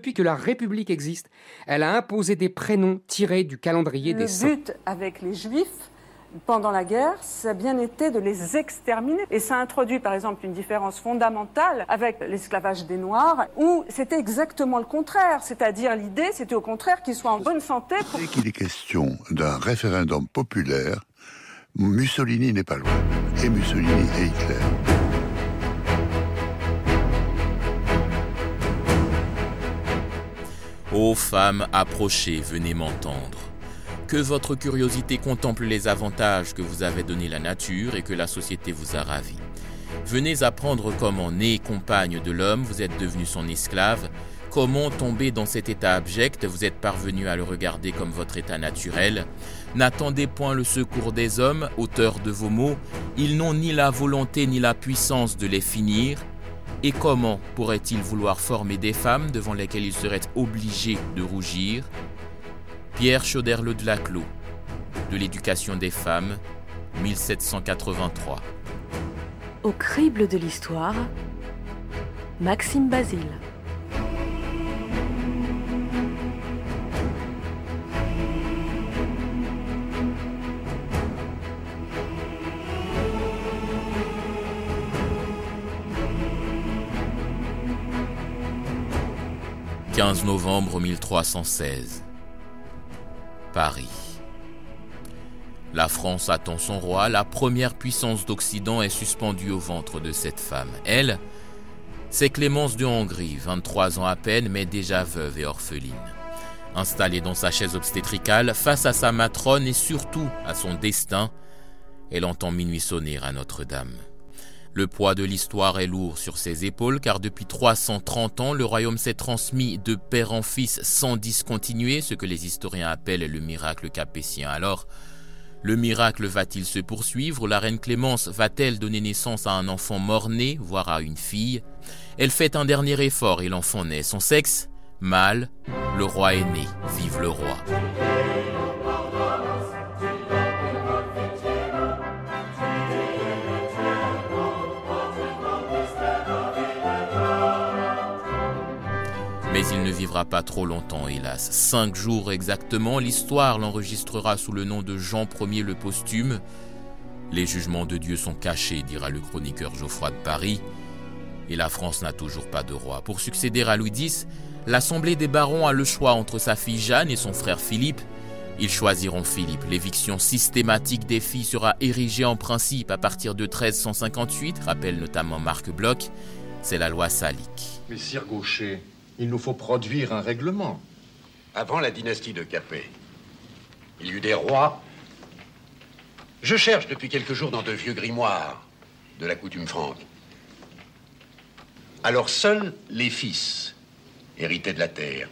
depuis que la République existe, elle a imposé des prénoms tirés du calendrier des saints. Le but avec les Juifs, pendant la guerre, ça a bien été de les exterminer. Et ça introduit par exemple une différence fondamentale avec l'esclavage des Noirs, où c'était exactement le contraire. C'est-à-dire l'idée, c'était au contraire qu'ils soient en bonne santé. Dès qu'il est question d'un référendum populaire, Mussolini n'est pas loin. Et Mussolini et Hitler. Ô femmes, approchez, venez m'entendre. Que votre curiosité contemple les avantages que vous avez donnés la nature et que la société vous a ravis. Venez apprendre comment, né compagne de l'homme, vous êtes devenu son esclave, comment, tombé dans cet état abject, vous êtes parvenu à le regarder comme votre état naturel. N'attendez point le secours des hommes, auteurs de vos mots, ils n'ont ni la volonté ni la puissance de les finir. Et comment pourraient-ils vouloir former des femmes devant lesquelles ils seraient obligés de rougir? Pierre Chauderle de Laclos, de l'éducation des femmes, 1783. Au crible de l'histoire, Maxime Basile. « 15 novembre 1316. Paris. La France attend son roi, la première puissance d'Occident est suspendue au ventre de cette femme. Elle, c'est Clémence de Hongrie, 23 ans à peine, mais déjà veuve et orpheline. Installée dans sa chaise obstétricale, face à sa matrone et surtout à son destin, elle entend minuit sonner à Notre-Dame. Le poids de l'histoire est lourd sur ses épaules car depuis 330 ans, le royaume s'est transmis de père en fils sans discontinuer, ce que les historiens appellent le miracle capétien. Alors, le miracle va-t-il se poursuivre? La reine Clémence va-t-elle donner naissance à un enfant mort-né, voire à une fille? Elle fait un dernier effort et l'enfant naît. Son sexe? Mâle. Le roi est né. Vive le roi. Il ne vivra pas trop longtemps, hélas. Cinq jours exactement, l'histoire l'enregistrera sous le nom de Jean Ier le posthume. Les jugements de Dieu sont cachés, dira le chroniqueur Geoffroy de Paris. Et la France n'a toujours pas de roi. Pour succéder à Louis X, l'Assemblée des barons a le choix entre sa fille Jeanne et son frère Philippe. Ils choisiront Philippe. L'éviction systématique des filles sera érigée en principe à partir de 1358, rappelle notamment Marc Bloch. C'est la loi salique. Messire Gaucher, il nous faut produire un règlement. Avant la dynastie de Capet, il y eut des rois. Je cherche depuis quelques jours dans de vieux grimoires de la coutume franque. Alors seuls les fils héritaient de la terre.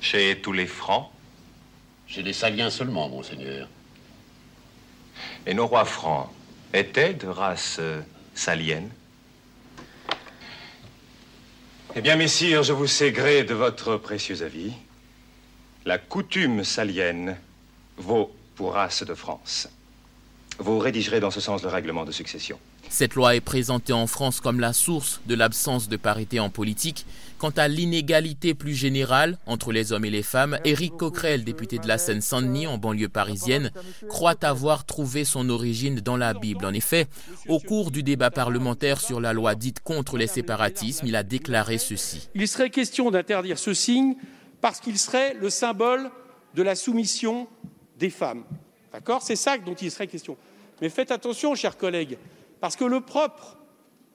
Chez tous les francs? Chez les saliens seulement, monseigneur. Et nos rois francs étaient de race euh, salienne? Eh bien, messire, je vous sais gré de votre précieux avis. La coutume salienne vaut pour race de France. Vous rédigerez dans ce sens le règlement de succession. Cette loi est présentée en France comme la source de l'absence de parité en politique. Quant à l'inégalité plus générale entre les hommes et les femmes, Éric Coquerel, député de la Seine-Saint-Denis en banlieue parisienne, croit avoir trouvé son origine dans la Bible. En effet, au cours du débat parlementaire sur la loi dite contre les séparatismes, il a déclaré ceci. Il serait question d'interdire ce signe parce qu'il serait le symbole de la soumission des femmes. D'accord? C'est ça dont il serait question. Mais faites attention, chers collègues, parce que le propre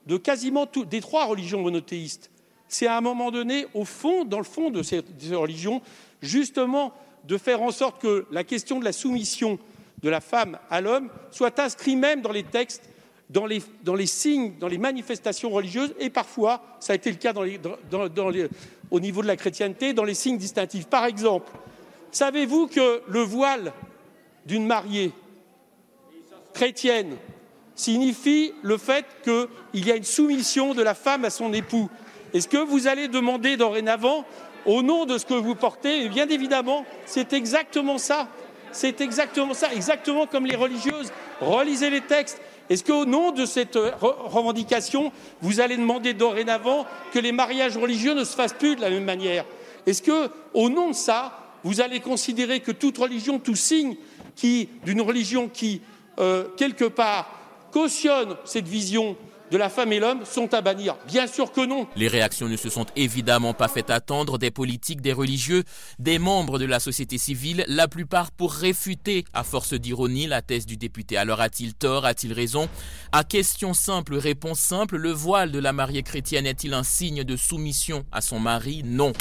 de quasiment toutes des trois religions monothéistes, c'est à un moment donné, au fond, dans le fond de ces, religions, justement de faire en sorte que la question de la soumission de la femme à l'homme soit inscrite même dans les textes, dans les, signes, dans les manifestations religieuses, et parfois, ça a été le cas au niveau de la chrétienté, dans les signes distinctifs. Par exemple, savez-vous que le voile d'une mariée chrétienne signifie le fait qu'il y a une soumission de la femme à son époux. Est-ce que vous allez demander dorénavant, au nom de ce que vous portez, et bien évidemment, c'est exactement ça. C'est exactement ça, exactement comme les religieuses. Relisez les textes. Est-ce qu'au nom de cette euh, revendication, vous allez demander dorénavant que les mariages religieux ne se fassent plus de la même manière? Est-ce que, au nom de ça, vous allez considérer que toute religion, tout signe d'une religion qui, euh, quelque part, cautionne cette vision de la femme et l'homme sont à bannir Bien sûr que non. Les réactions ne se sont évidemment pas fait attendre des politiques, des religieux, des membres de la société civile, la plupart pour réfuter, à force d'ironie, la thèse du député. Alors a-t-il tort, a-t-il raison? À question simple, réponse simple, le voile de la mariée chrétienne est-il un signe de soumission à son mari? Non.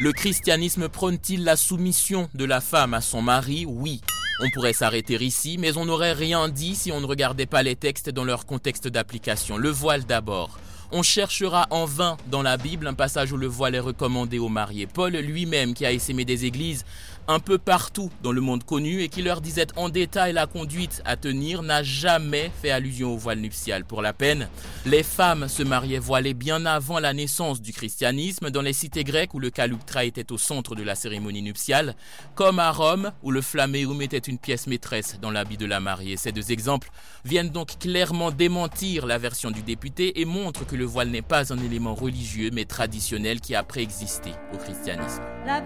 Le christianisme prône-t-il la soumission de la femme à son mari? Oui. On pourrait s'arrêter ici, mais on n'aurait rien dit si on ne regardait pas les textes dans leur contexte d'application. Le voile d'abord. On cherchera en vain dans la Bible un passage où le voile est recommandé aux mariés. Paul lui-même, qui a essaimé des églises, un peu partout dans le monde connu et qui leur disait en détail la conduite à tenir n'a jamais fait allusion au voile nuptial. Pour la peine, les femmes se mariaient voilées bien avant la naissance du christianisme dans les cités grecques où le kaluptra était au centre de la cérémonie nuptiale, comme à Rome où le flammeum était une pièce maîtresse dans l'habit de la mariée. Ces deux exemples viennent donc clairement démentir la version du député et montrent que le voile n'est pas un élément religieux mais traditionnel qui a préexisté au christianisme. La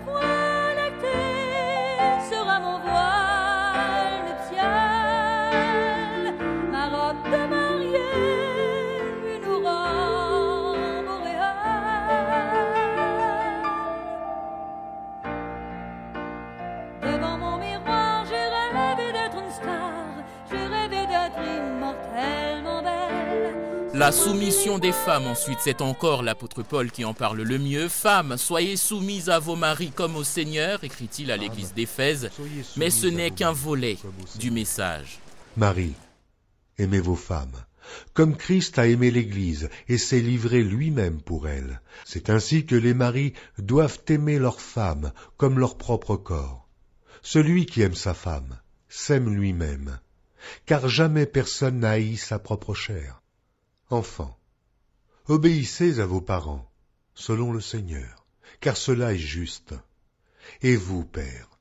belle. La soumission des femmes, ensuite, c'est encore l'apôtre Paul qui en parle le mieux. Femmes, soyez soumises à vos maris comme au Seigneur, écrit-il à l'église d'Éphèse, mais ce n'est qu'un volet du message. Marie, aimez vos femmes, comme Christ a aimé l'Église et s'est livré lui-même pour elle. C'est ainsi que les maris doivent aimer leurs femmes comme leur propre corps. Celui qui aime sa femme s'aime lui-même, car jamais personne n'a sa propre chair. Enfants, obéissez à vos parents, selon le Seigneur, car cela est juste. Et vous, pères,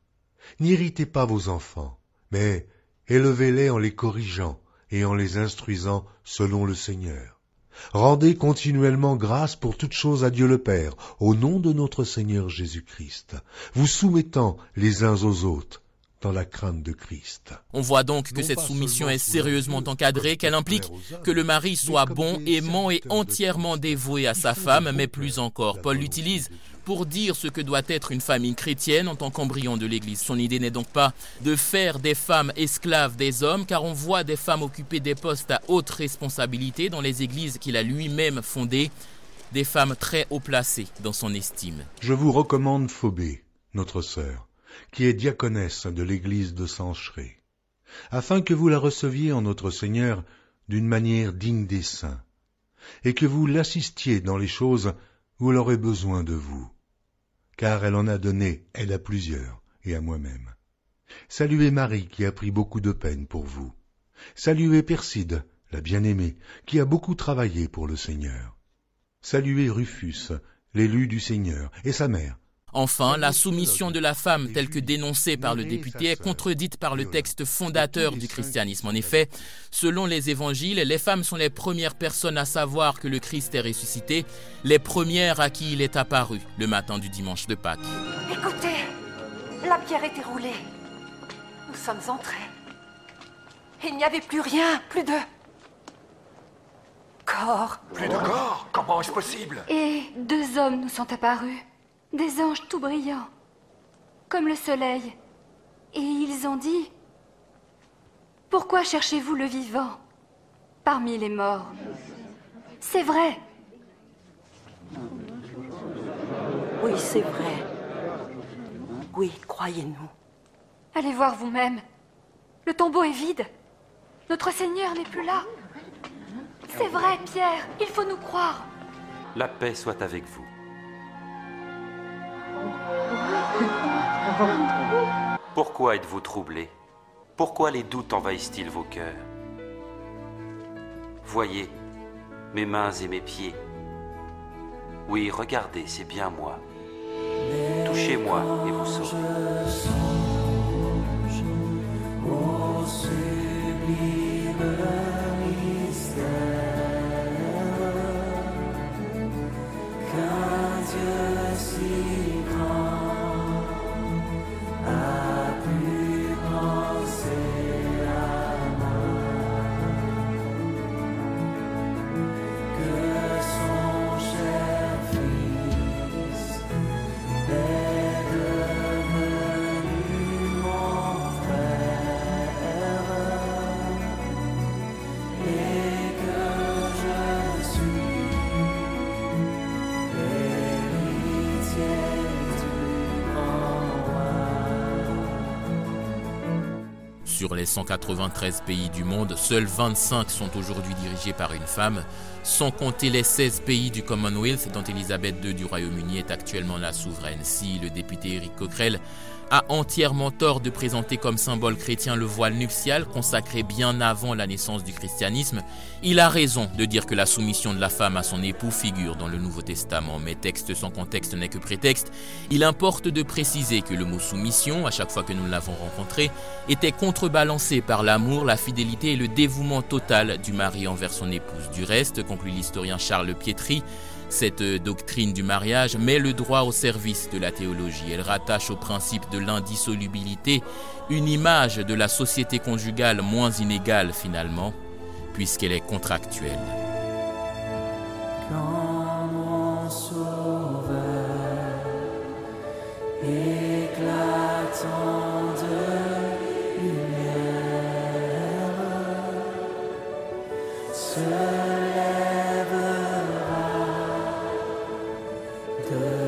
n'irritez pas vos enfants, mais élevez-les en les corrigeant et en les instruisant selon le Seigneur. Rendez continuellement grâce pour toutes choses à Dieu le Père, au nom de notre Seigneur Jésus-Christ, vous soumettant les uns aux autres la crainte de Christ. On voit donc que cette soumission est sérieusement encadrée, qu'elle implique que le mari soit bon, aimant et entièrement dévoué à sa femme, mais plus encore. Paul l'utilise pour dire ce que doit être une famille chrétienne en tant qu'embryon de l'Église. Son idée n'est donc pas de faire des femmes esclaves des hommes, car on voit des femmes occuper des postes à haute responsabilité dans les églises qu'il a lui-même fondées, des femmes très haut placées dans son estime. Je vous recommande Phobé, notre sœur qui est diaconesse de l'église de Sancheré, afin que vous la receviez en notre Seigneur d'une manière digne des saints, et que vous l'assistiez dans les choses où elle aurait besoin de vous, car elle en a donné, elle à plusieurs, et à moi-même. Saluez Marie qui a pris beaucoup de peine pour vous. Saluez Perside, la bien-aimée, qui a beaucoup travaillé pour le Seigneur. Saluez Rufus, l'élu du Seigneur, et sa mère, Enfin, la soumission de la femme telle que dénoncée par le député est contredite par le texte fondateur du christianisme. En effet, selon les évangiles, les femmes sont les premières personnes à savoir que le Christ est ressuscité, les premières à qui il est apparu le matin du dimanche de Pâques. Écoutez, la pierre était roulée. Nous sommes entrés. Il n'y avait plus rien, plus de corps. Plus de corps? Comment est-ce possible? Et deux hommes nous sont apparus des anges tout brillants, comme le soleil. Et ils ont dit, Pourquoi cherchez-vous le vivant parmi les morts? C'est vrai. Oui, c'est vrai. Oui, croyez-nous. Allez voir vous-même. Le tombeau est vide. Notre Seigneur n'est plus là. C'est vrai, Pierre, il faut nous croire. La paix soit avec vous. Pourquoi êtes-vous troublés Pourquoi les doutes envahissent-ils vos cœurs? Voyez mes mains et mes pieds. Oui, regardez, c'est bien moi. Touchez-moi et vous saurez. Sur les 193 pays du monde, seuls 25 sont aujourd'hui dirigés par une femme, sans compter les 16 pays du Commonwealth dont Elisabeth II du Royaume-Uni est actuellement la souveraine. Si le député Éric Coquerel a entièrement tort de présenter comme symbole chrétien le voile nuptial consacré bien avant la naissance du christianisme, il a raison de dire que la soumission de la femme à son époux figure dans le Nouveau Testament, mais texte sans contexte n'est que prétexte. Il importe de préciser que le mot soumission, à chaque fois que nous l'avons rencontré, était contrebalancé par l'amour, la fidélité et le dévouement total du mari envers son épouse. Du reste, conclut l'historien Charles Pietri, cette doctrine du mariage met le droit au service de la théologie. Elle rattache au principe de l'indissolubilité une image de la société conjugale moins inégale finalement, puisqu'elle est contractuelle. Lèvera de son trône.